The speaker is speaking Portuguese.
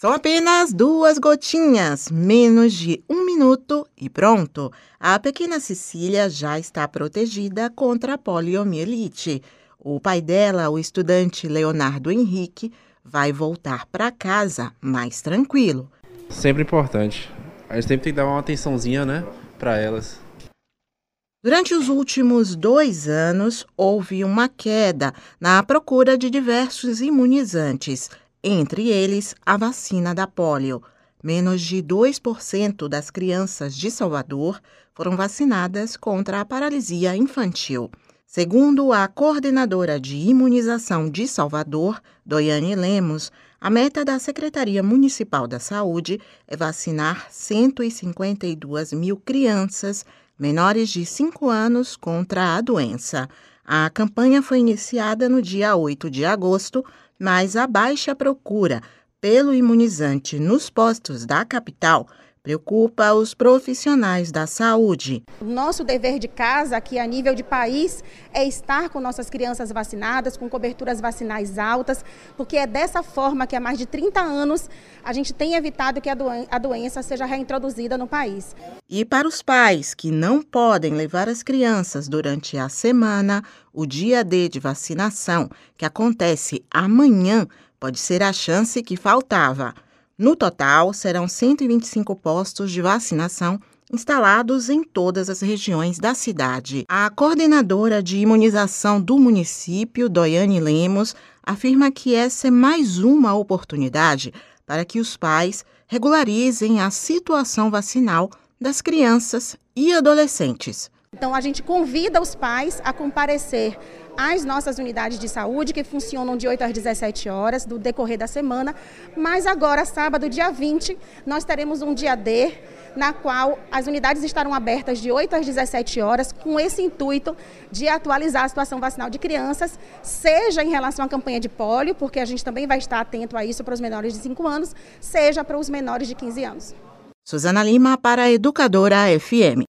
São apenas duas gotinhas, menos de um minuto e pronto. A pequena Cecília já está protegida contra a poliomielite. O pai dela, o estudante Leonardo Henrique, vai voltar para casa mais tranquilo. Sempre importante. A gente sempre tem que dar uma atençãozinha, né, para elas. Durante os últimos dois anos, houve uma queda na procura de diversos imunizantes entre eles a vacina da polio. Menos de 2% das crianças de Salvador foram vacinadas contra a paralisia infantil. Segundo a coordenadora de imunização de Salvador, Doiane Lemos, a meta da Secretaria Municipal da Saúde é vacinar 152 mil crianças menores de 5 anos contra a doença. A campanha foi iniciada no dia 8 de agosto mas a baixa procura pelo imunizante nos postos da capital preocupa os profissionais da saúde. Nosso dever de casa aqui a nível de país é estar com nossas crianças vacinadas, com coberturas vacinais altas, porque é dessa forma que há mais de 30 anos a gente tem evitado que a, doen a doença seja reintroduzida no país. E para os pais que não podem levar as crianças durante a semana, o dia D de vacinação, que acontece amanhã, pode ser a chance que faltava. No total, serão 125 postos de vacinação instalados em todas as regiões da cidade. A coordenadora de imunização do município, Doiane Lemos, afirma que essa é mais uma oportunidade para que os pais regularizem a situação vacinal das crianças e adolescentes. Então, a gente convida os pais a comparecer às nossas unidades de saúde, que funcionam de 8 às 17 horas, do decorrer da semana. Mas agora, sábado, dia 20, nós teremos um dia D, na qual as unidades estarão abertas de 8 às 17 horas, com esse intuito de atualizar a situação vacinal de crianças, seja em relação à campanha de pólio, porque a gente também vai estar atento a isso para os menores de 5 anos, seja para os menores de 15 anos. Suzana Lima para a Educadora FM.